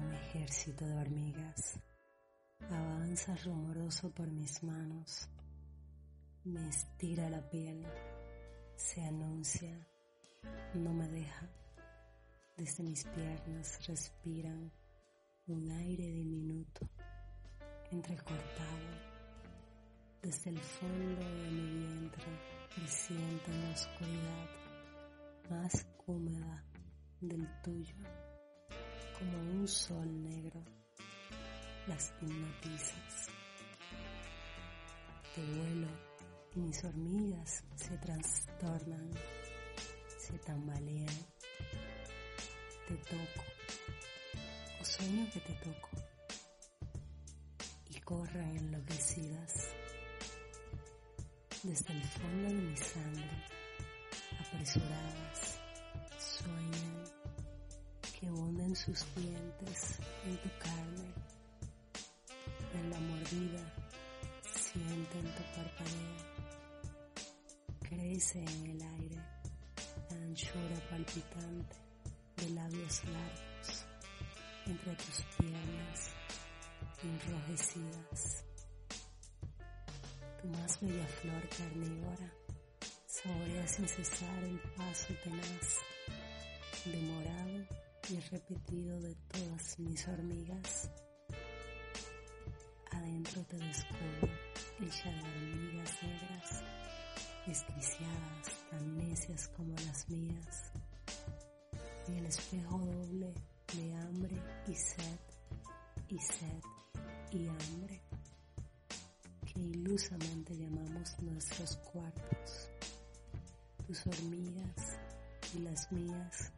un ejército de hormigas. Avanza rumoroso por mis manos. Me estira la piel. Se anuncia. No me deja. Desde mis piernas respiran un aire diminuto, entrecortado. Desde el fondo de mi vientre presiento la oscuridad más húmeda del tuyo, como un sol negro, las hipnotizas. Te vuelo y mis hormigas se trastornan, se tambalean. Te toco, o sueño que te toco, y corren enloquecidas desde el fondo de mi sangre, apresuradas, sus dientes en tu carne, en la mordida sienten tu parpadeo, crece en el aire la anchura palpitante de labios largos entre tus piernas enrojecidas. Tu más bella flor carnívora, saborea sin cesar el paso tenaz, demorado y repetido de todas mis hormigas. Adentro te descubro hecha de hormigas negras, desquiciadas, tan necias como las mías. En el espejo doble de hambre y sed, y sed y hambre que ilusamente llamamos nuestros cuartos. Tus hormigas y las mías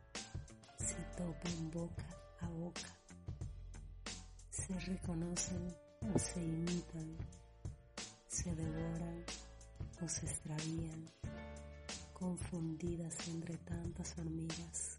se topan boca a boca, se reconocen o se imitan, se devoran o se extravían, confundidas entre tantas hormigas